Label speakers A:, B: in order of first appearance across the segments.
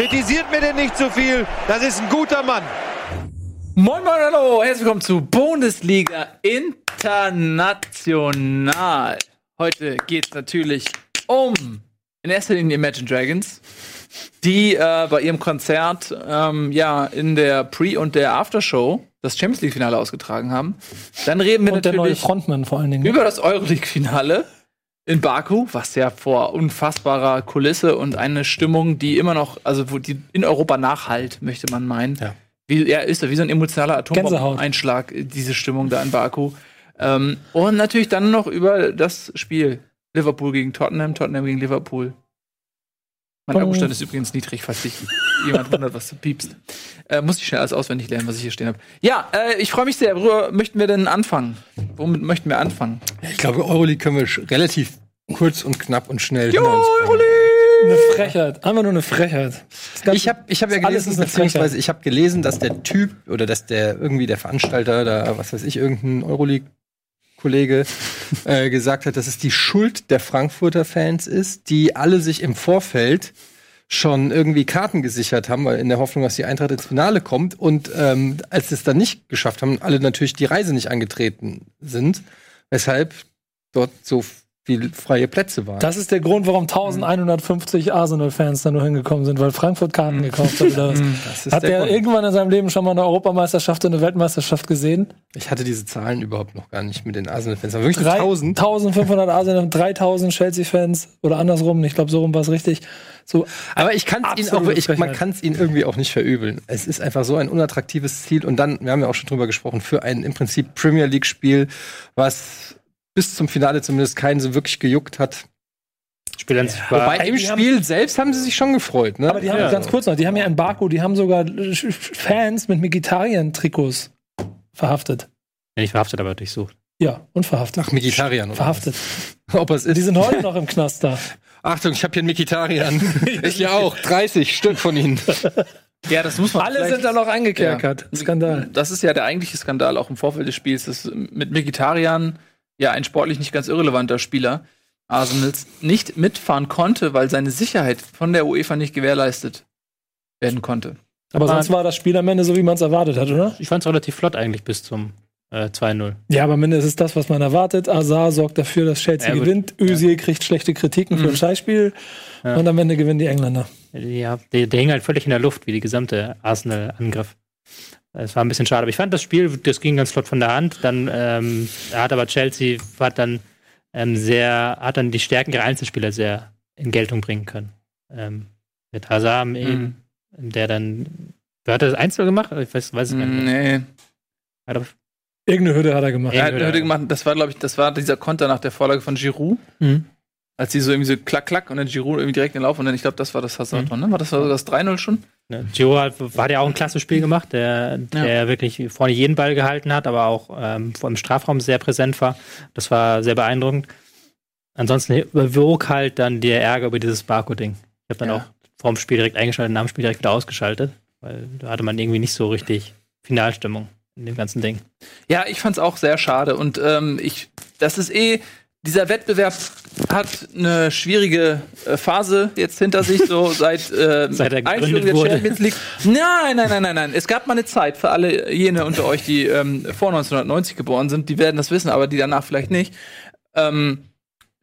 A: Kritisiert mir denn nicht zu viel. Das ist ein guter Mann.
B: Moin Moin Hallo, herzlich willkommen zu Bundesliga International. Heute geht es natürlich um in erster Linie Imagine Dragons, die äh, bei ihrem Konzert ähm, ja in der Pre- und der Aftershow das Champions League-Finale ausgetragen haben. Dann reden wir
C: Und der neue
B: natürlich
C: Frontmann vor allen Dingen.
B: über das Euroleague-Finale in Baku, was ja vor unfassbarer Kulisse und eine Stimmung, die immer noch, also wo die in Europa nachhalt, möchte man meinen.
D: Ja.
B: Wie, ja, ist wie so ein emotionaler. Atombombeneinschlag, diese Stimmung da in Baku. Ähm, und natürlich dann noch über das Spiel Liverpool gegen Tottenham, Tottenham gegen Liverpool. Mein
C: Bong.
B: Akkustand ist übrigens niedrig, falls sich jemand wundert, was du piepst. Äh, muss ich schnell alles auswendig lernen, was ich hier stehen habe. Ja, äh, ich freue mich sehr. Worüber möchten wir denn anfangen? Womit möchten wir anfangen?
D: Ich glaube, Euroleague können wir relativ kurz und knapp und schnell
B: Jo,
D: bringen.
C: Eine Frechheit. Einfach nur eine Frechheit.
D: Ich habe ich hab ja
C: alles
D: gelesen,
C: ist eine
D: beziehungsweise ich habe gelesen, dass der Typ oder dass der irgendwie der Veranstalter da, was weiß ich, irgendein Euroleague-Kollege äh, gesagt hat, dass es die Schuld der Frankfurter Fans ist, die alle sich im Vorfeld schon irgendwie Karten gesichert haben, weil in der Hoffnung, dass die Eintracht ins Finale kommt. Und ähm, als sie es dann nicht geschafft haben, alle natürlich die Reise nicht angetreten sind, weshalb dort so viele freie Plätze waren.
C: Das ist der Grund, warum 1150 Arsenal-Fans da nur hingekommen sind, weil Frankfurt Karten gekauft hat oder was.
D: Ist
C: Hat
D: der
C: der irgendwann in seinem Leben schon mal eine Europameisterschaft und eine Weltmeisterschaft gesehen?
D: Ich hatte diese Zahlen überhaupt noch gar nicht mit den Arsenal-Fans. Aber wirklich
C: Drei-
D: 1000.
C: 1500 Arsenal, 3000 Chelsea-Fans oder andersrum. Ich glaube, so rum war es richtig. So,
D: Aber ich kann es ihnen auch, ich, man kann es ihnen irgendwie auch nicht verübeln. Es ist einfach so ein unattraktives Ziel. Und dann, wir haben ja auch schon drüber gesprochen, für ein im Prinzip Premier League-Spiel, was bis zum Finale zumindest keinen so wirklich gejuckt hat.
E: Spiel war.
D: Wobei im
C: die haben-
D: Spiel selbst haben sie sich schon gefreut, ne?
C: aber die haben
E: Ja.
C: ganz kurz noch, die haben ja in Baku, die haben sogar Fans mit Vegetarien-Trikots verhaftet.
E: Ja, nicht verhaftet, aber durchsucht.
C: Ja, und verhaftet.
D: Ach, Mikitarian. oder
C: Verhaftet.
D: was? Ob es
C: Die
D: ist.
C: sind heute noch im Knast da.
D: Achtung, ich habe hier einen Mikitarian. ich ja auch. 30 Stück von ihnen.
B: Ja, das muss man
C: Alle sind da noch eingekerkert.
B: Ja.
C: Skandal.
B: Das ist ja der eigentliche Skandal auch im Vorfeld des Spiels, dass mit Mkhitaryan ja ein sportlich nicht ganz irrelevanter Spieler Arsenals nicht mitfahren konnte, weil seine Sicherheit von der UEFA nicht gewährleistet werden konnte.
C: Aber sonst war das Spiel am Ende so, wie man es erwartet hat, oder?
E: Ich fand es relativ flott eigentlich bis zum äh, 2-0.
C: Ja, aber am Ende ist es das, was man erwartet. Azar sorgt dafür, dass Chelsea
E: Ja,
C: gewinnt. Özil kriegt schlechte Kritiken für ein Scheißspiel.
E: Ja.
C: Und am Ende gewinnen die Engländer.
E: Ja, der, der hing halt völlig in der Luft, wie die gesamte Arsenal-Angriff. Es war ein bisschen schade, aber ich fand das Spiel, das ging ganz flott von der Hand. Dann ähm, hat aber Chelsea hat dann ähm, sehr, hat dann die Stärken ihrer Einzelspieler sehr in Geltung bringen können. Ähm, mit Hazard,
B: Mhm.
E: der dann, wer hat das Einzel gemacht? Ich weiß, weiß es gar nicht. mehr.
B: Nee.
E: Hat er-
C: Irgendeine Hürde hat er gemacht.
B: Er hat
E: Hürde.
B: eine Hürde gemacht, das war, glaube ich, das war dieser Konter nach der Vorlage von Giroud.
E: Mhm.
B: Als die so irgendwie so klack, klack und dann Giroud irgendwie direkt in den Lauf und dann, ich glaube, das war das Hazard, ne? War das so das 3-0 schon?
E: Ne, Gio hat, hat ja auch ein klasse Spiel gemacht, der, der wirklich vorne jeden Ball gehalten hat, aber auch ähm, vor dem Strafraum sehr präsent war. Das war sehr beeindruckend. Ansonsten überwog halt dann der Ärger über dieses Barco-Ding. Ich habe dann
B: Ja.
E: auch vorm Spiel direkt eingeschaltet, nach dem Spiel direkt wieder ausgeschaltet, weil da hatte man irgendwie nicht so richtig Finalstimmung in dem ganzen Ding.
B: Ja, ich fand's auch sehr schade. Und ähm, ich, das ist eh, dieser Wettbewerb hat eine schwierige äh, Phase jetzt hinter sich, so seit, äh,
E: Seit er
B: Einführung der. Champions League. Nein, nein, nein, nein, nein. Es gab mal eine Zeit für alle jene unter euch, die ähm, vor 1990 geboren sind, die werden das wissen, aber die danach vielleicht nicht. Ähm,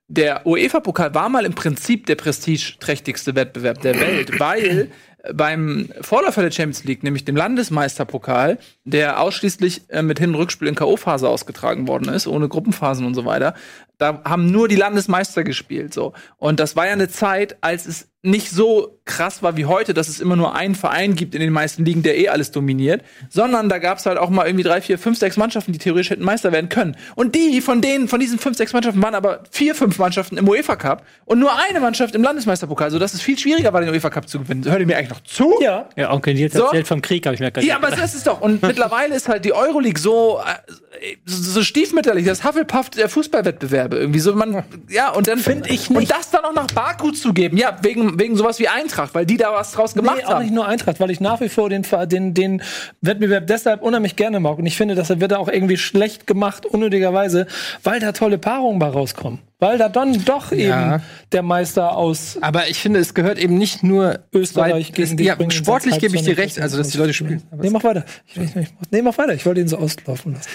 B: der UEFA-Pokal war mal im Prinzip der prestigeträchtigste Wettbewerb der Welt, weil beim Vorläufer der Champions League, nämlich dem Landesmeisterpokal, der ausschließlich äh, mit Hin- und Rückspiel in K.O.-Phase ausgetragen worden ist, ohne Gruppenphasen und so weiter, da haben nur die Landesmeister gespielt, so. Und das war ja eine Zeit, als es nicht so krass war wie heute, dass es immer nur einen Verein gibt in den meisten Ligen, der eh alles dominiert, sondern da gab es halt auch mal irgendwie drei, vier, fünf, sechs Mannschaften, die theoretisch hätten Meister werden können. Und die von denen, von diesen fünf, sechs Mannschaften waren aber vier, fünf Mannschaften im UEFA Cup und nur eine Mannschaft im Landesmeisterpokal, sodass es viel schwieriger war, den UEFA Cup zu gewinnen. Hört ihr mir eigentlich noch zu?
C: Ja.
E: Ja, Onkel Nils
B: So?
E: erzählt vom Krieg, habe ich mir gerade
B: Ja, aber das ist es doch. Und mittlerweile ist halt die Euroleague so, äh, so so stiefmütterlich, das Hufflepuff der Fußballwettbewerbe irgendwie so. Man, ja, und dann
C: Find ich
B: Und
C: nicht.
B: das dann auch nach Baku zu geben, ja, wegen, wegen sowas wie Eintracht, weil die da was draus gemacht
C: Nee, auch nicht
B: haben.
C: nur Eintracht, weil ich nach wie vor den, den, den Wettbewerb deshalb unheimlich gerne mag. Und ich finde, das wird auch irgendwie schlecht gemacht, unnötigerweise, weil da tolle Paarungen bei rauskommen. Weil da dann doch
D: Ja.
C: eben der Meister aus
D: Aber ich finde, es gehört eben nicht nur
C: Österreich gegen dich
D: Ja, sportlich gebe ich dir recht,
C: so
D: also dass die Leute spielen.
C: Nee, mach weiter. Ich, ich, ich, nee, mach weiter. Ich wollte ihn so auslaufen lassen.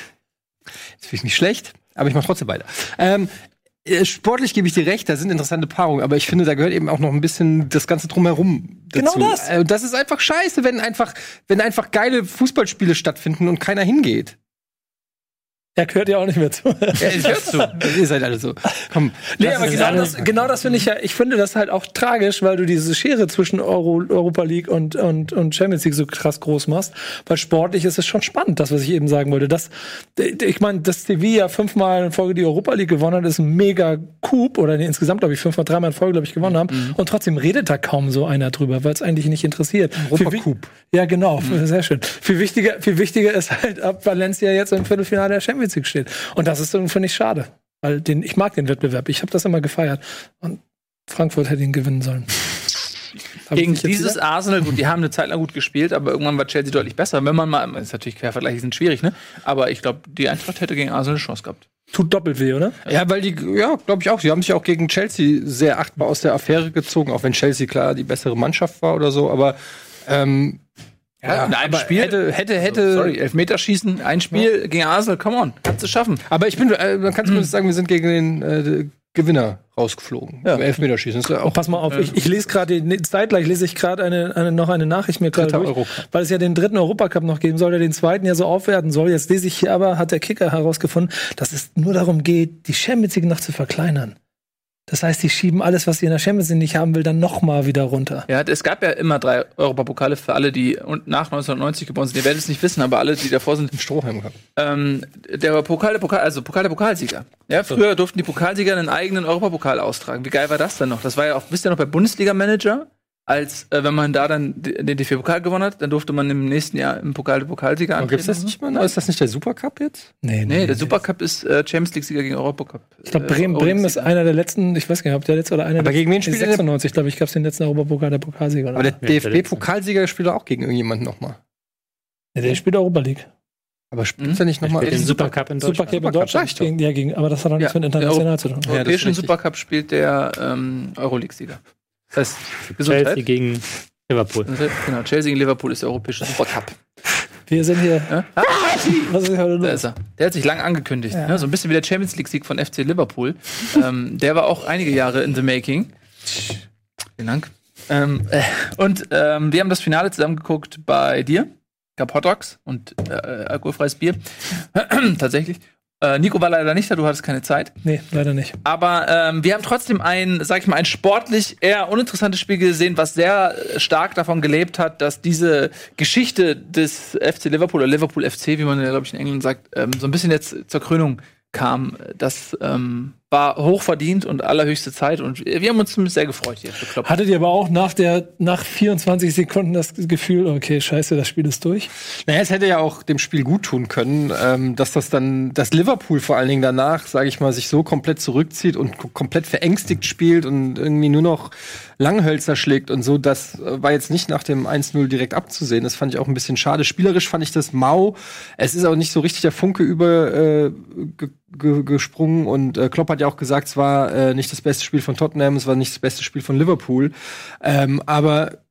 D: ist vielleicht nicht schlecht, aber ich mache trotzdem weiter. Ähm, äh, sportlich gebe ich dir recht, da sind interessante Paarungen, aber ich finde, da gehört eben auch noch ein bisschen das Ganze drumherum dazu.
C: Genau das.
D: Äh, das ist einfach scheiße, wenn einfach, wenn einfach geile Fußballspiele stattfinden und keiner hingeht.
C: Er gehört ja auch nicht mehr zu.
D: Ja, ich hör zu. Ihr seid alle so. Komm.
C: Nee, aber genau das, genau das finde ich ja, ich finde das halt auch tragisch, weil du diese Schere zwischen Euro, Europa League und, und, und Champions League so krass groß machst. Weil sportlich ist es schon spannend, das, was ich eben sagen wollte. Das, ich meine, dass Sevilla fünfmal in Folge die Europa League gewonnen hat, ist ein mega Coup, oder nee, insgesamt, glaube ich, fünfmal, dreimal in Folge, glaube ich, gewonnen haben. Und trotzdem redet da kaum so einer drüber, weil es eigentlich nicht interessiert. Wi-
D: Coup.
C: Ja, genau, sehr schön. Viel wichtiger, viel wichtiger ist halt, ob Valencia jetzt im Viertelfinale der Champions League steht. Und das ist irgendwie nicht schade. Weil den, ich mag den Wettbewerb. Ich habe das immer gefeiert. Und Frankfurt hätte ihn gewinnen sollen. Hab
B: Gegen dieses
C: wieder?
B: Arsenal, gut, die haben eine Zeit lang gut gespielt, aber irgendwann war Chelsea deutlich besser. Wenn man mal, das ist natürlich Quervergleiche sind schwierig, ne? Aber ich glaube, die Eintracht hätte gegen Arsenal eine Chance gehabt.
C: Tut doppelt weh, oder?
D: Ja, weil die, ja, glaube ich auch. Sie haben sich auch gegen Chelsea sehr achtbar aus der Affäre gezogen, auch wenn Chelsea klar die bessere Mannschaft war oder so, aber ähm, ja,
B: in einem Spiel
D: hätte, hätte, hätte.
B: Sorry, Elfmeterschießen, ein Spiel gegen Arsenal, come on, kannst du schaffen.
D: Aber ich bin, äh, man kann zumindest sagen, wir sind gegen den äh, Gewinner rausgeflogen.
C: Ja.
D: Im Elfmeterschießen. Das ist ja
C: Oh,
D: auch
C: pass mal auf, ich, ich lese gerade, nee, zeitgleich lese ich gerade eine, eine, noch eine Nachricht mir gerade durch, weil es ja den dritten Europacup noch geben soll, der den zweiten ja so aufwerten soll. Jetzt lese ich hier aber, hat der Kicker herausgefunden, dass es nur darum geht, die Champions League noch zu verkleinern. Das heißt, die schieben alles, was sie in der Champions League nicht haben will, dann noch mal wieder runter.
B: Ja, es gab ja immer drei Europapokale für alle, die und nach 1990 geboren sind. Ihr werdet es nicht wissen, aber alle, die davor sind,
D: im Strohhalm gehabt.
B: ähm, der Pokal der Pokal, also Pokal der Pokalsieger. Ja, früher durften die Pokalsieger einen eigenen Europapokal austragen. Wie geil war das denn noch? Das war ja auch, wisst ihr noch, bei Bundesliga-Manager, als äh, wenn man da dann den DFB-Pokal gewonnen hat, dann durfte man im nächsten Jahr im Pokal der Pokalsieger
D: Aber gibt's das nicht mal? Ist das nicht der Supercup jetzt?
C: Nee,
B: Nee, der Supercup ist äh, Champions League-Sieger gegen Europacup.
C: Ich glaube, Bremen, Bremen ist einer der letzten, ich weiß gar nicht, ob der letzte oder einer
D: Aber
C: der
D: gegen wen
C: nee,
D: spielt der?
C: 96, glaube ich, gab es den letzten Europapokal der Pokalsieger. Oder?
D: Aber der
E: Ja,
D: DFB-Pokalsieger spielt auch gegen irgendjemanden nochmal.
C: nee, der spielt Europa League.
D: Aber spielt
B: Mhm.
D: er nicht nochmal?
E: Den Supercup in Deutschland.
C: Supercup in
D: Supercup,
C: Deutschland.
D: doch.
C: Gegen, ja, gegen, aber das hat doch nichts
B: Ja,
C: mit international zu tun.
B: Im
D: Ja,
B: europäischen. Supercup spielt der ähm, Euroleague-Sieger. Das heißt,
E: Chelsea gegen Liverpool.
B: Genau, Chelsea gegen Liverpool ist der europäische Supercup.
C: Wir sind hier.
B: Ja? Ah,
C: Was ist heute
B: Da
C: los?
B: ist er. Der hat sich lang angekündigt.
C: Ja.
B: Ne? So ein bisschen wie der Champions League-Sieg von FC Liverpool. ähm, der war auch einige Jahre in the making. Vielen Dank. Ähm, äh, und ähm, wir haben das Finale zusammen geguckt bei dir. Gab Hot Dogs und äh, alkoholfreies Bier. Tatsächlich. Äh, Nico war leider nicht da, du hattest keine Zeit.
C: Nee, leider nicht.
B: Aber ähm, wir haben trotzdem ein, sag ich mal, ein sportlich eher uninteressantes Spiel gesehen, was sehr stark davon gelebt hat, dass diese Geschichte des FC Liverpool oder Liverpool FC, wie man ja, glaube ich, in England sagt, ähm, so ein bisschen jetzt zur Krönung kam. Das ähm, war hochverdient und allerhöchste Zeit und wir haben uns zumindest sehr gefreut hier für Klopp.
C: Hattet ihr aber auch nach der nach 24 Sekunden das Gefühl, okay, scheiße, das Spiel ist durch?
D: Naja, es hätte ja auch dem Spiel gut tun können, ähm, dass das dann, dass Liverpool vor allen Dingen danach, sage ich mal, sich so komplett zurückzieht und ko- komplett verängstigt spielt und irgendwie nur noch Langhölzer schlägt und so. Das äh, war jetzt nicht nach dem 1-0 direkt abzusehen. Das fand ich auch ein bisschen schade. Spielerisch fand ich das mau. Es ist auch nicht so richtig der Funke über äh, ge ge gesprungen und äh, Klopp hat ja auch gesagt, es war äh, nicht das beste Spiel von Tottenham, es war nicht das beste Spiel von Liverpool. Ähm, aber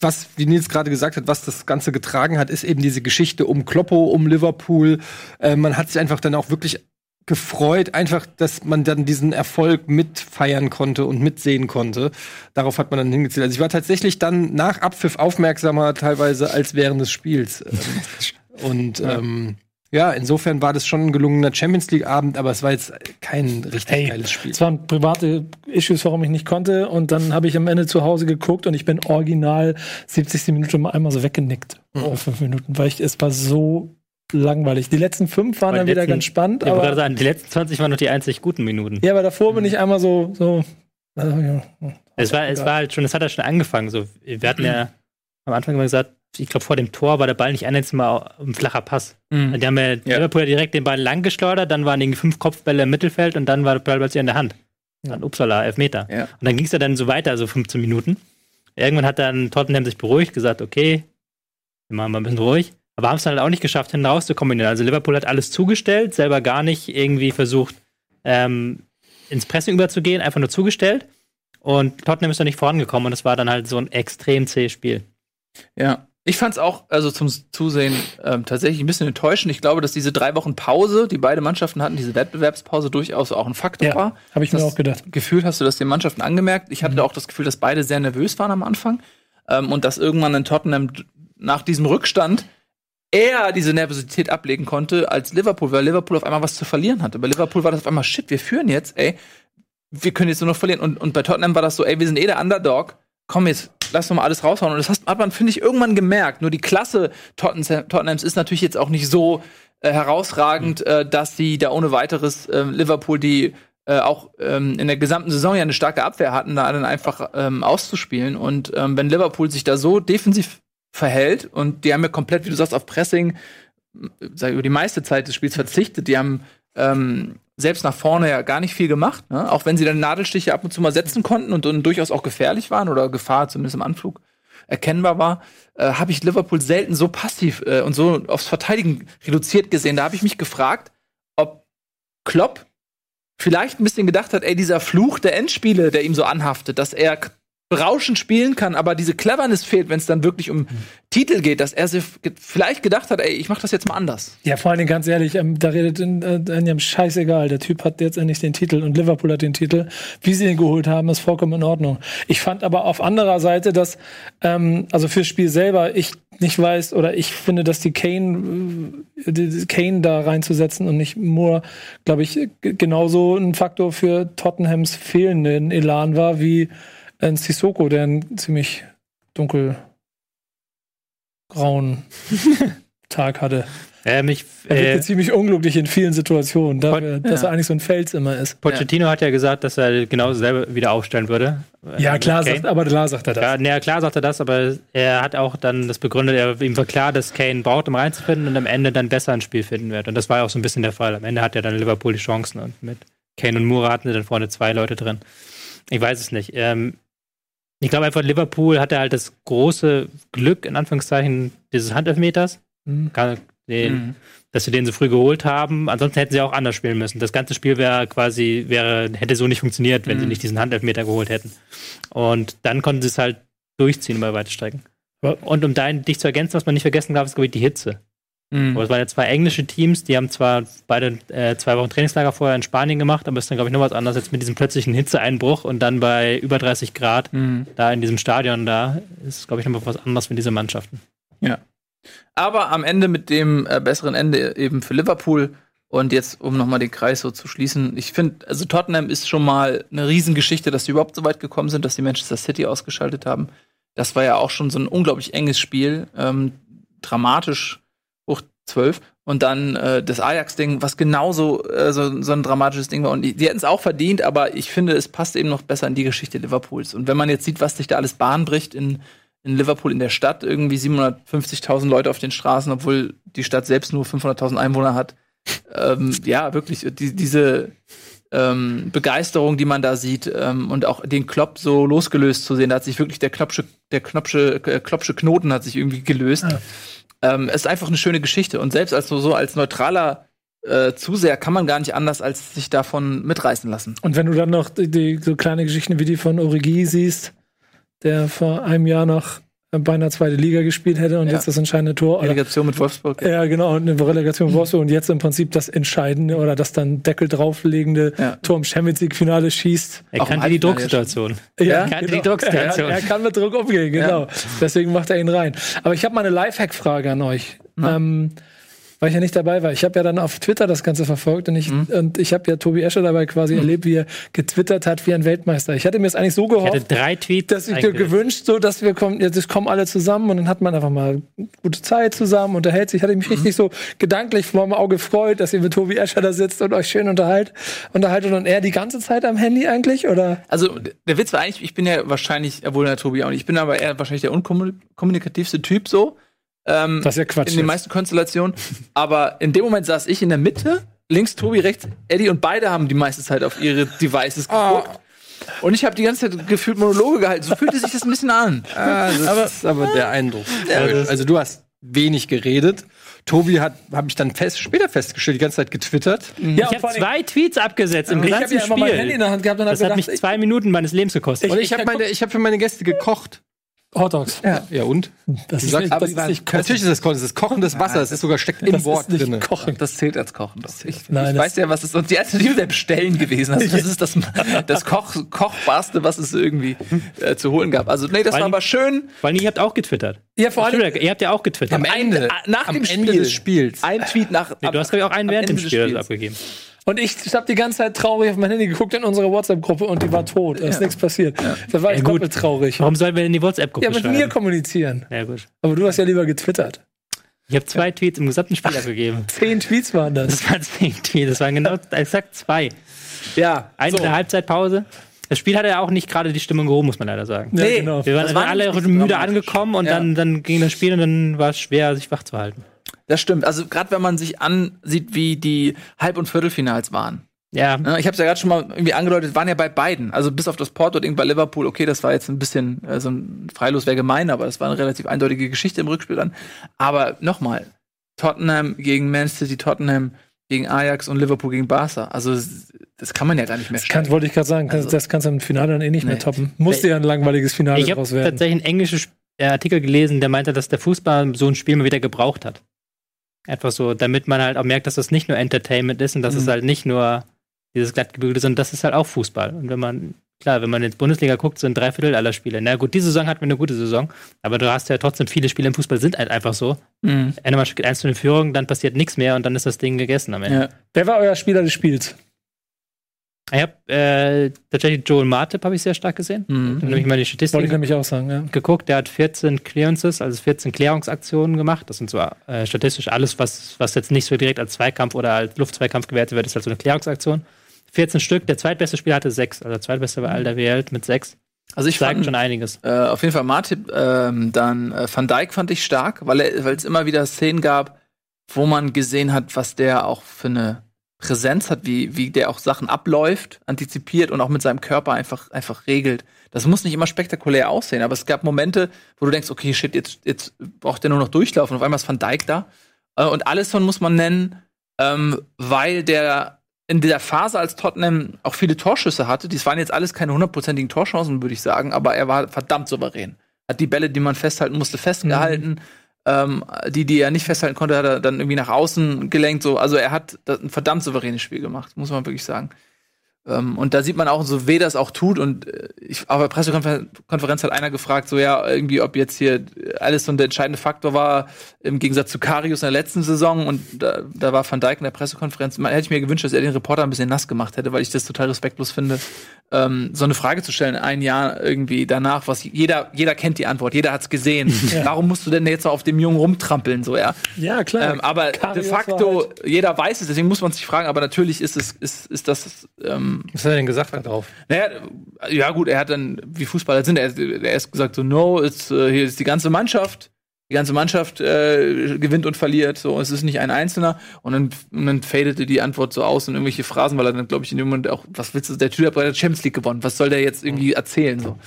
D: was, wie Nils gerade gesagt hat, was das Ganze getragen hat, ist eben diese Geschichte um Kloppo, um Liverpool. Äh, man hat sich einfach dann auch wirklich gefreut, einfach, dass man dann diesen Erfolg mitfeiern konnte und mitsehen konnte. Darauf hat man dann hingezielt. Also ich war tatsächlich dann nach Abpfiff aufmerksamer teilweise als während des Spiels. Ähm, und ähm, ja, insofern war das schon ein gelungener Champions League-Abend, aber es war jetzt kein richtig
C: Hey,
D: geiles Spiel.
C: Es waren private Issues, warum ich nicht konnte. Und dann habe ich am Ende zu Hause geguckt und ich bin original 70. Minute mal einmal so weggenickt.
E: Mhm.
C: Fünf Minuten, weil ich, es war so langweilig. Die letzten fünf waren
E: Aber
C: dann
E: die
C: wieder
E: letzten-
C: ganz spannend.
E: Ich wollte gerade
C: Aber,
E: sagen, die letzten 20 waren noch die einzig guten Minuten.
C: ja, aber davor bin ich einmal so, so. Also, ja.
E: Es war, es war halt schon, es hat ja schon angefangen. So, wir hatten ja am Anfang immer gesagt, ich glaube, vor dem Tor war der Ball nicht ein einziges Mal ein flacher Pass.
B: Mhm.
E: Die haben ja, Liverpool ja direkt den Ball lang geschleudert, dann waren irgendwie fünf Kopfbälle im Mittelfeld und dann war der Ball plötzlich in der Hand. Dann Upsala, Elfmeter.
B: Ja.
E: Und dann ging es ja dann so weiter, so 15 Minuten. Irgendwann hat dann Tottenham sich beruhigt, gesagt, okay, wir machen mal ein bisschen ruhig. Aber haben es dann halt auch nicht geschafft, hinten raus zu kombinieren. Also Liverpool hat alles zugestellt, selber gar nicht irgendwie versucht, ähm, ins Pressing überzugehen, einfach nur zugestellt. Und Tottenham ist da nicht vorangekommen und es war dann halt so ein extrem zähes Spiel.
B: Ja. Ich fand es auch, also zum Zusehen, ähm, tatsächlich ein bisschen enttäuschend. Ich glaube, dass diese drei Wochen Pause, die beide Mannschaften hatten, diese Wettbewerbspause durchaus auch ein Faktor
C: Ja,
B: war.
C: habe ich mir
B: Das
C: auch gedacht.
B: Gefühl hast du das den Mannschaften angemerkt. Ich hatte auch das Gefühl, dass beide sehr nervös waren am Anfang. Ähm, und dass irgendwann in Tottenham nach diesem Rückstand eher diese Nervosität ablegen konnte als Liverpool, weil Liverpool auf einmal was zu verlieren hatte. Bei Liverpool war das auf einmal, shit, wir führen jetzt, ey. Wir können jetzt nur noch verlieren. Und, und bei Tottenham war das so, ey, wir sind eh der Underdog. Komm jetzt, lass doch mal alles raushauen. Und das hat man, finde ich, irgendwann gemerkt. Nur die Klasse Totten- Tottenhams ist natürlich jetzt auch nicht so äh, herausragend, äh, dass sie da ohne weiteres äh, Liverpool, die äh, auch ähm, in der gesamten Saison ja eine starke Abwehr hatten, da dann einfach ähm, auszuspielen. Und ähm, wenn Liverpool sich da so defensiv verhält und die haben ja komplett, wie du sagst, auf Pressing sag ich, über die meiste Zeit des Spiels verzichtet, die haben ähm, selbst nach vorne ja gar nicht viel gemacht, ne? auch wenn sie dann Nadelstiche ab und zu mal setzen konnten und, und durchaus auch gefährlich waren oder Gefahr zumindest im Anflug erkennbar war, äh, habe ich Liverpool selten so passiv äh, und so aufs Verteidigen reduziert gesehen. Da habe ich mich gefragt, ob Klopp vielleicht ein bisschen gedacht hat, ey, dieser Fluch der Endspiele, der ihm so anhaftet, dass er berauschend spielen kann, aber diese Cleverness fehlt, wenn es dann wirklich um Titel geht, dass er sich vielleicht gedacht hat, ey, ich mach das jetzt mal anders.
C: Ja, vor allen Dingen ganz ehrlich, ähm, da redet äh, Daniel scheißegal. Der Typ hat jetzt endlich den Titel und Liverpool hat den Titel. Wie sie ihn geholt haben, ist vollkommen in Ordnung. Ich fand aber auf anderer Seite, dass, ähm, also fürs Spiel selber, ich nicht weiß oder ich finde, dass die Kane, äh, die- Kane da reinzusetzen und nicht Moore, glaube ich, genauso ein Faktor für Tottenhams fehlenden Elan war wie ein Sissoko, der einen ziemlich dunkelgrauen Tag hatte.
E: Ähm, ich,
C: Er wirkte
E: äh,
C: ziemlich unglücklich in vielen Situationen, dafür, dass
B: ja.
C: er eigentlich so ein Fels immer ist.
E: Pochettino hat ja gesagt, dass er genauso selber wieder aufstellen würde.
C: Ja,
E: Äh,
C: klar,
E: Kane.
C: sagt, aber klar sagt er das.
E: Ja, na, klar sagt er das, aber er hat auch dann das begründet, er, ihm war klar, dass Kane braucht, um reinzufinden und am Ende dann besser ein Spiel finden wird. Und das war ja auch so ein bisschen der Fall. Am Ende hat ja dann Liverpool die Chancen und mit Kane und Moura hatten sie dann vorne zwei Leute drin. Ich weiß es nicht. Ähm, ich glaube einfach, Liverpool hatte halt das große Glück, in Anführungszeichen, dieses Handelfmeters.
C: Mhm.
E: Den,
B: Mhm.
E: dass sie den so früh geholt haben. Ansonsten hätten sie auch anders spielen müssen. Das ganze Spiel wäre quasi, wäre, hätte so nicht funktioniert, wenn sie
B: Mhm.
E: nicht diesen Handelfmeter geholt hätten. Und dann konnten sie es halt durchziehen über weite Strecken. Und um dein, dich zu ergänzen, was man nicht vergessen darf, ist, glaube ich, die Hitze.
B: Mhm.
E: Aber es waren ja zwei englische Teams, die haben zwar beide äh, zwei Wochen Trainingslager vorher in Spanien gemacht, aber es ist dann, glaube ich, noch was anderes jetzt mit diesem plötzlichen Hitzeeinbruch und dann bei über 30 Grad
B: Mhm.
E: da in diesem Stadion da ist, glaube ich, noch was anderes für diese Mannschaften.
B: Aber am Ende mit dem äh, besseren Ende eben für Liverpool. Und jetzt, um nochmal den Kreis so zu schließen, ich finde, also Tottenham ist schon mal eine Riesengeschichte, dass sie überhaupt so weit gekommen sind, dass sie Manchester City ausgeschaltet haben. Das war ja auch schon so ein unglaublich enges Spiel, ähm, dramatisch hoch zwölf. Und dann äh, das Ajax-Ding, was genauso äh, so, so ein dramatisches Ding war. Und die, die hätten es auch verdient, aber ich finde, es passt eben noch besser in die Geschichte Liverpools. Und wenn man jetzt sieht, was sich da alles Bahn bricht in, in Liverpool in der Stadt, irgendwie 750.000 Leute auf den Straßen, obwohl die Stadt selbst nur 500.000 Einwohner hat. Ähm, ja, wirklich, die, diese ähm, Begeisterung, die man da sieht ähm, und auch den Klopp so losgelöst zu sehen, da hat sich wirklich der Kloppsche, der Knoppsche, äh, Kloppsche Knoten hat sich irgendwie gelöst. Ähm, es ist einfach eine schöne Geschichte und selbst als so als neutraler äh, Zuseher kann man gar nicht anders, als sich davon mitreißen lassen.
C: Und wenn du dann noch die, die so kleine Geschichten wie die von Origi siehst, der vor einem Jahr noch beinahe zweite Liga gespielt hätte und
B: Ja.
C: jetzt das entscheidende Tor. Oder,
B: Relegation mit Wolfsburg.
C: ja, genau, und eine Relegation Wolfsburg und jetzt im Prinzip das entscheidende oder das dann Deckel drauflegende
B: Ja.
C: Tor im Champions League Finale schießt.
E: Er
B: Auch
E: kannte die Drucksituation.
C: Ja,
E: kannte die Drucksituation.
C: Er, er kann mit Druck umgehen, genau. Deswegen macht er ihn rein. Aber ich habe mal eine Lifehack-Frage an euch. Ähm, weil ich ja nicht dabei war. Ich habe ja dann auf Twitter das Ganze verfolgt und ich,
B: Mhm.
C: und ich habe ja Tobi Escher dabei quasi erlebt, wie er getwittert hat wie ein Weltmeister. Ich hatte mir es eigentlich so
E: Ich hatte
C: gehofft,
E: drei Tweets.
C: dass ich mir
E: eingesetzt.
C: gewünscht, so dass wir kommen, jetzt es kommen alle zusammen und dann hat man einfach mal gute Zeit zusammen, unterhält sich. Hatte ich mich richtig so gedanklich vor meinem Auge gefreut, dass ihr mit Tobi Escher da sitzt und euch schön unterhalt, unterhaltet und er die ganze Zeit am Handy eigentlich oder?
B: Also der Witz war eigentlich, ich bin ja wahrscheinlich, obwohl der Tobi auch nicht, ich bin aber eher wahrscheinlich der unkommunikativste Typ so. Ähm,
C: Das ist ja Quatsch.
B: in den
C: jetzt.
B: meisten Konstellationen. Aber in dem Moment saß ich in der Mitte, links Tobi, rechts Eddie und beide haben die meiste Zeit auf ihre Devices geguckt. Und ich habe die ganze Zeit gefühlt Monologe gehalten. So fühlte sich das ein bisschen an.
D: Ah, das ist aber der Eindruck. also du hast wenig geredet. Tobi hat, habe ich dann fest, später festgestellt, die ganze Zeit getwittert.
C: Ja,
E: Ich habe zwei Tweets abgesetzt im
C: ich habe
E: ganzen
C: ja immer mein Handy in
E: Spiel.
C: der Hand gehabt und
E: Das
C: hab
E: hat
C: gedacht,
E: mich zwei Minuten meines Lebens gekostet.
D: Und ich habe meine, ich habe für meine Gäste gekocht.
C: Hot Dogs.
D: Ja, und?
C: Das
D: Du
C: ist
D: sagst,
C: nicht,
D: aber
C: das ist nicht kochen.
D: natürlich ist das Kochen, das ist kochendes Wasser, es ist sogar steckt im
C: Das
D: Wort
C: ist
D: drin.
C: kochen.
B: Das zählt als Kochen. Doch. Ich,
C: Nein,
B: ich
C: das-
B: weiß ja, was es und die Alternative wäre bestellen gewesen. Also das ist das, das Koch, Kochbarste, was es irgendwie äh, zu holen gab. Also nee, das
E: Vor
B: war aber schön.
E: Vor allem, ihr habt auch getwittert.
C: Ja, vor allem,
E: ihr habt ja auch getwittert.
D: Am Ende,
B: Ein- nach
D: am
B: dem
D: Ende
B: Spiel.
D: des Spiels.
B: Ein Tweet nach.
E: Nee, du hast, glaube ich, auch einen während dem
B: Ende des
E: Spiel
B: Spiels.
E: abgegeben.
C: Und ich habe die ganze Zeit traurig auf mein Handy geguckt in unsere WhatsApp-Gruppe und die war tot. Da ist nichts passiert. Da war ich
E: Ja, gut.
C: traurig.
E: Warum sollen wir in die WhatsApp-Gruppe
C: Ja, mit
E: schreiben?
C: mir kommunizieren.
E: Ja, gut.
C: Aber du hast ja lieber getwittert.
E: Ich habe zwei Tweets im gesamten Spiel abgegeben.
C: Zehn Tweets waren das.
E: Das waren zehn Tweets. Das waren genau exakt zwei.
B: Ja,
E: Eine
B: so.
E: in der Halbzeitpause. Das Spiel hatte ja auch nicht gerade die Stimmung gehoben, muss man leider sagen.
C: Ja,
B: Nee.
C: genau.
E: Wir waren also
B: war
E: alle müde angekommen und
B: Ja.
E: dann, dann ging das Spiel und dann war es schwer, sich wach zu halten.
B: Das stimmt. Also gerade wenn man sich ansieht, wie die Halb- und Viertelfinals waren.
E: Ja,
B: Ne, Ich habe es ja gerade schon mal irgendwie angedeutet, waren ja bei beiden. Also bis auf das Porto-Ding bei Liverpool, okay, das war jetzt ein bisschen äh, so ein Freilos wäre gemein, aber das war eine relativ eindeutige Geschichte im Rückspiel dann. Aber nochmal, Tottenham gegen Man City, Tottenham gegen Ajax und Liverpool gegen Barca. Also das kann man ja gar nicht mehr
C: Das kann, wollte ich gerade sagen,
B: Also-
C: das kannst du im Finale dann eh nicht mehr
B: Nee.
C: toppen. Musste ja ein langweiliges Finale
E: ich habe
C: draus werden.
E: tatsächlich einen englischen äh, Artikel gelesen, der meinte, dass der Fußball so ein Spiel mal wieder gebraucht hat. Einfach so, damit man halt auch merkt, dass das nicht nur Entertainment ist und dass es
B: Mhm.
E: halt nicht nur dieses glattgebügelte, sondern das ist halt auch Fußball. Und wenn man, klar, wenn man jetzt Bundesliga guckt, sind drei Viertel aller Spiele. Na gut, diese Saison hatten wir eine gute Saison, aber du hast ja trotzdem viele Spiele im Fußball sind halt einfach so.
B: Mhm.
E: Eine Mannschaft geht eins zu in Führung, dann passiert nichts mehr und dann ist das Ding gegessen am Ende.
B: Ja.
C: Wer war euer Spieler des Spiels?
E: Ich habe äh, tatsächlich Joel Martip habe ich sehr stark gesehen.
B: Mhm.
E: Ich hab nämlich mal die
C: Wollte ich
E: Statistiken
C: nämlich auch sagen, ja.
E: geguckt. Der hat 14 Clearances, also 14 Klärungsaktionen gemacht. Das sind so äh, statistisch alles, was, was jetzt nicht so direkt als Zweikampf oder als Luftzweikampf gewertet wird, ist halt so eine Klärungsaktion. 14 Stück. Der zweitbeste Spieler hatte sechs. Also der zweitbeste war Alder Welt mit sechs.
B: Also ich fand
E: schon einiges.
B: äh, auf jeden Fall Martip, ähm, dann äh, Van Dijk fand ich stark, weil er- weil es immer wieder Szenen gab, wo man gesehen hat, was der auch für eine Präsenz hat, wie, wie der auch Sachen abläuft, antizipiert und auch mit seinem Körper einfach, einfach regelt. Das muss nicht immer spektakulär aussehen, aber es gab Momente, wo du denkst, okay, shit, jetzt, jetzt braucht der nur noch durchlaufen. Auf einmal ist Van Dijk da. Äh, und Alisson muss man nennen, ähm, weil der in der Phase, als Tottenham auch viele Torschüsse hatte, dies waren jetzt alles keine hundertprozentigen Torchancen, würde ich sagen, aber er war verdammt souverän. Hat die Bälle, die man festhalten musste, festgehalten. Ähm, die, die er nicht festhalten konnte, hat er dann irgendwie nach außen gelenkt. So. Also er hat ein verdammt souveränes Spiel gemacht, muss man wirklich sagen. Ähm, und da sieht man auch, so weh das auch tut. Und äh, ich, auf der Pressekonferenz hat einer gefragt, so ja, irgendwie, ob jetzt hier alles so ein der entscheidende Faktor war, im Gegensatz zu Karius in der letzten Saison. Und da, da war Van Dijk in der Pressekonferenz. Man hätte ich mir gewünscht, dass er den Reporter ein bisschen nass gemacht hätte, weil ich das total respektlos finde, ähm, so eine Frage zu stellen, ein Jahr irgendwie danach, was jeder, jeder kennt die Antwort, jeder hat's gesehen. Warum musst du denn jetzt so auf dem Jungen rumtrampeln, so, ja?
C: Ja, klar.
B: Ähm, aber
C: Karius
B: de
C: war
B: facto,
C: halt-
B: jeder weiß es, deswegen muss man sich fragen, aber natürlich ist es, ist, ist das, ähm,
D: Was hat er denn gesagt darauf?
B: naja, ja gut, er hat dann, wie Fußballer sind, er, er erst gesagt so, no, it's, äh, hier ist die ganze Mannschaft, die ganze Mannschaft äh, gewinnt und verliert, so, es ist nicht ein Einzelner und dann, und dann fadete die Antwort so aus und irgendwelche Phrasen, weil er dann, glaube ich, in dem Moment auch, was willst du, der Typ hat bei der Champions League gewonnen, was soll der jetzt irgendwie erzählen, so.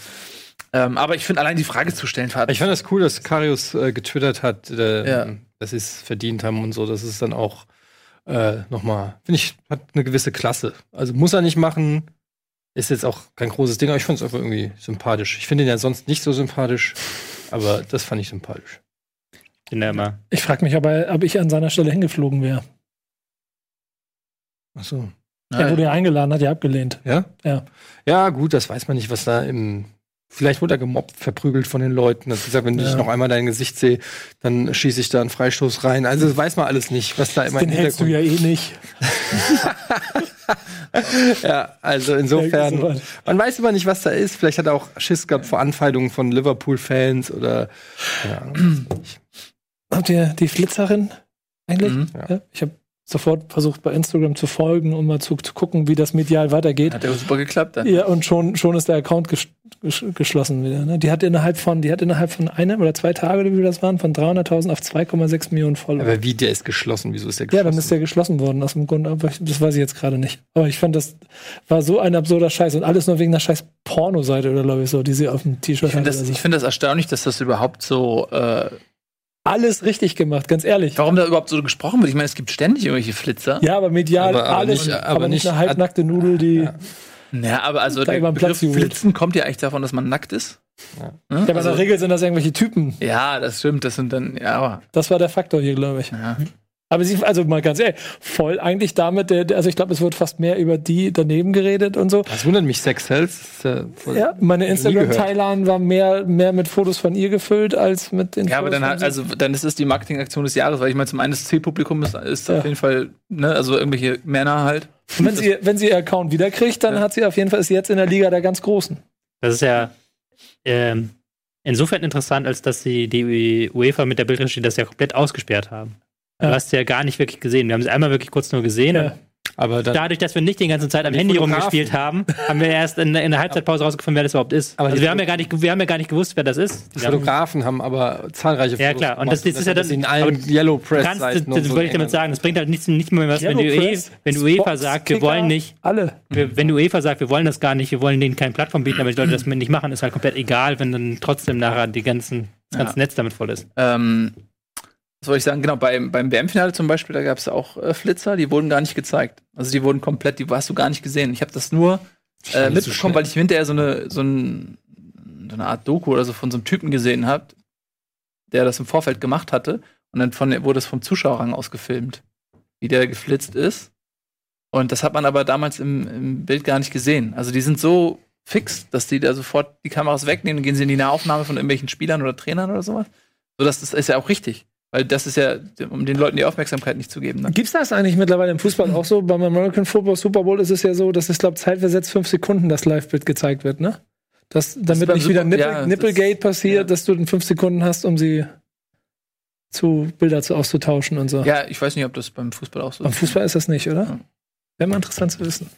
B: Ähm, aber ich finde allein die Frage zu stellen, hat,
D: Ich fand das cool, dass Karius äh, getwittert hat, äh,
B: Ja.
D: dass sie es verdient haben und so. Das ist dann auch äh, nochmal, finde ich, hat eine gewisse Klasse. Also muss er nicht machen, ist jetzt auch kein großes Ding, aber ich fand es einfach irgendwie sympathisch. Ich finde ihn ja sonst nicht so sympathisch, aber das fand ich sympathisch.
E: Bin da immer.
C: Ich frage mich, ob, er, ob ich an seiner Stelle hingeflogen wäre.
D: Ach so.
C: Er wurde ja eingeladen, hat ja abgelehnt.
D: Ja?
C: Ja.
D: Ja, gut, das weiß man nicht, was da im. Vielleicht wurde er gemobbt, verprügelt von den Leuten. Hat gesagt, wenn ich
C: Ja.
D: noch einmal dein Gesicht sehe, dann schieße ich da einen Freistoß rein. Also das weiß man alles nicht, was da immer
C: Den hältst du ja eh nicht.
D: Ja, also insofern, man weiß immer nicht, was da ist. Vielleicht hat er auch Schiss gehabt vor Anfeindungen von Liverpool-Fans oder ja,
C: Habt ihr die Flitzerin eigentlich?
B: Mhm.
C: Ja. Ich habe sofort versucht, bei Instagram zu folgen, um mal zu, zu gucken, wie das medial weitergeht.
B: Hat ja super geklappt dann.
C: Ja, und schon, schon ist der Account ges ges geschlossen wieder. Ne? Die hat innerhalb von, die hat innerhalb von einem oder zwei Tagen, wie das waren, von 300.000 auf 2,6 Millionen Follower.
D: aber wie der ist geschlossen? Wieso ist der
C: ja,
D: geschlossen?
C: dann ist der geschlossen worden aus dem Grund, aber ich, das weiß ich jetzt gerade nicht. Aber ich fand, das war so ein absurder Scheiß und alles nur wegen einer scheiß Pornoseite oder glaube ich so, die sie auf dem T-Shirt
B: Ich finde
C: hatte.
B: das,
C: Also,
B: ich find das erstaunlich, dass das überhaupt so, äh,
C: alles richtig gemacht, ganz ehrlich.
B: Warum da überhaupt so gesprochen wird? Ich meine, es gibt ständig irgendwelche Flitzer.
C: Ja, aber medial
D: Aber- aber
C: alles,
D: nicht-
C: aber,
D: aber
C: nicht
D: nicht-
C: eine halbnackte Nudel, die. Ja,
B: Ja, aber also der Begriff. Flitzen kommt ja eigentlich davon, dass man nackt ist.
D: Ja.
B: Ne?
C: aber in
B: Also,
C: der Regel sind das irgendwelche Typen.
B: ja, das stimmt. Das sind dann, ja, aber.
C: Das war der Faktor hier, glaube ich.
B: Ja.
C: Aber sie, also mal ganz ehrlich, voll eigentlich damit, also ich glaube, es wird fast mehr über die daneben geredet und so.
D: Das wundert mich, Sex Hells. ist ja
C: Ja, meine Instagram-Timeline war mehr, mehr mit Fotos von ihr gefüllt als mit den
B: Ja, aber
C: Fotos
B: dann,
C: von
B: hat, also, dann ist es die Marketingaktion des Jahres, weil ich meine, zum einen das Zielpublikum ist, ist
C: Ja.
B: auf jeden Fall, ne, also irgendwelche Männer halt.
C: Und wenn sie, wenn sie ihr Account wiederkriegt, dann
B: Ja.
C: hat sie auf jeden Fall, ist sie jetzt in der Liga der ganz Großen.
E: Das ist ja ähm, insofern interessant, als dass sie die UEFA mit der Bildregie das ja komplett ausgesperrt haben.
C: Ja.
E: Du hast sie ja gar nicht wirklich gesehen. Wir haben sie einmal wirklich kurz nur gesehen.
C: Ja.
D: Aber dann,
E: dadurch, dass wir nicht die ganze Zeit am Handy
D: Fotografen.
E: rumgespielt haben, haben wir erst in, in der Halbzeitpause rausgefunden, wer das überhaupt ist.
D: Aber
E: also wir haben, ja gar nicht, wir haben ja gar nicht gewusst, wer das ist.
D: die Fotografen haben aber zahlreiche
E: Ja,
D: Fotos
E: klar. Und das- das ist ja dann-
D: in allen Yellow Press
E: kannst, das, das
D: so
E: wollte ich damit sagen. Das bringt halt nichts, nicht mehr was, wenn die,
C: Press,
E: wenn die UEFA
C: Spots,
E: sagt, wir wollen nicht,
C: Alle.
E: wir, wenn die UEFA sagt, wir wollen das gar nicht, wir wollen denen keine Plattform bieten, aber die Leute das nicht machen, ist halt komplett egal, wenn dann trotzdem nachher die ganzen, das ganze
B: Ja.
E: Netz damit voll ist.
B: Ähm, was soll ich sagen? Genau, beim, beim WM-Finale zum Beispiel, da gab es auch äh, Flitzer, die wurden gar nicht gezeigt. Also die wurden komplett, die hast du gar nicht gesehen. Ich habe das nur äh,
D: so
B: mitbekommen, weil ich hinterher so eine, so, ein, so eine Art Doku oder so von so einem Typen gesehen habe, der das im Vorfeld gemacht hatte. Und dann von, wurde es vom Zuschauerrang aus gefilmt, wie der geflitzt ist. Und das hat man aber damals im, im Bild gar nicht gesehen. Also die sind so fix, dass die da sofort die Kameras wegnehmen und gehen sie in die Nahaufnahme von irgendwelchen Spielern oder Trainern oder sowas. So, das ist, ist ja auch richtig. Weil das ist ja, um den Leuten die Aufmerksamkeit nicht zu geben. Ne?
C: Gibt's das eigentlich mittlerweile im Fußball auch so? Beim American Football Super Bowl ist es ja so, dass es, glaube zeitversetzt fünf Sekunden das Live-Bild gezeigt wird, ne? Das, damit
B: beim
C: nicht wieder Nippel,
B: ja, das-
C: Nippelgate passiert,
B: ja.
C: dass du in fünf Sekunden hast, um sie zu Bilder zu auszutauschen und so.
B: Ja, ich weiß nicht, ob das beim Fußball auch so
C: Beim
B: ist.
C: Fußball ist das nicht, oder?
B: Ja.
C: Wäre mal interessant zu wissen.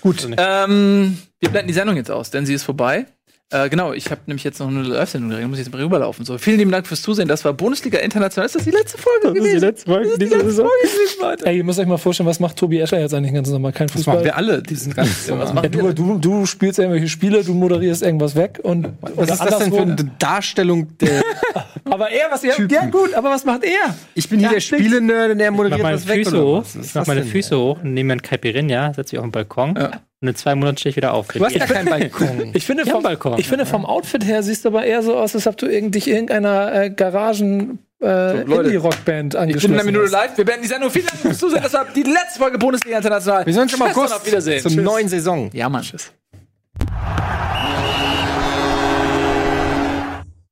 E: Gut.
B: Ähm, wir blenden die Sendung jetzt aus, denn sie ist vorbei. Äh, genau, ich habe nämlich jetzt noch eine Live-Sendung, da muss ich jetzt mal rüberlaufen. So, vielen lieben Dank fürs Zusehen. Das war Bundesliga International. Ist das die letzte Folge gewesen?
C: letzte Folge
B: Das ist die letzte Folge gewesen, Leute.
C: Ey, ihr müsst euch mal vorstellen, was macht Tobi Escher jetzt eigentlich den ganzen Sommer? Kein
D: Das machen
C: Fußball.
D: wir alle, diesen ganzen
B: was
C: Ja,
B: machen
C: du, du, du spielst irgendwelche Spiele, du moderierst irgendwas weg und
D: Was ist das denn für eine Darstellung der.
C: Aber er, was er,
D: Typen?
C: ja gut, aber was macht er?
D: Ich bin hier
C: Ja,
D: der Spiele-Nerd und er
E: Ich mach
D: moderiert
E: meine
D: das weg.
E: Füße
D: oder
E: hoch.
D: was? Was
E: Ich mach meine
D: denn?
E: Füße hoch, nehme mir ein Caipirinha, setze mich auf den Balkon
B: Ja.
E: Und in zwei Monaten stehe ich wieder auf.
D: Du hast ja keinen Balkon.
C: Ich finde,
E: Ja,
C: vom,
E: Balkon.
C: ich finde vom Outfit her siehst du aber eher so aus, als ob du irgend, dich irgendeiner äh, Garagen äh,
B: Leute,
C: Indie-Rockband
B: Ich bin in
C: angeschlossen
B: einer Minute live. Wir beenden die Sendung. Vielen Dank fürs Zusehen. Das war die letzte Folge Bundesliga International.
D: Wir sehen uns im August
B: Auf Wiedersehen.
D: zur
B: Tschüss.
D: neuen Saison.
B: Ja, Mann. Tschüss.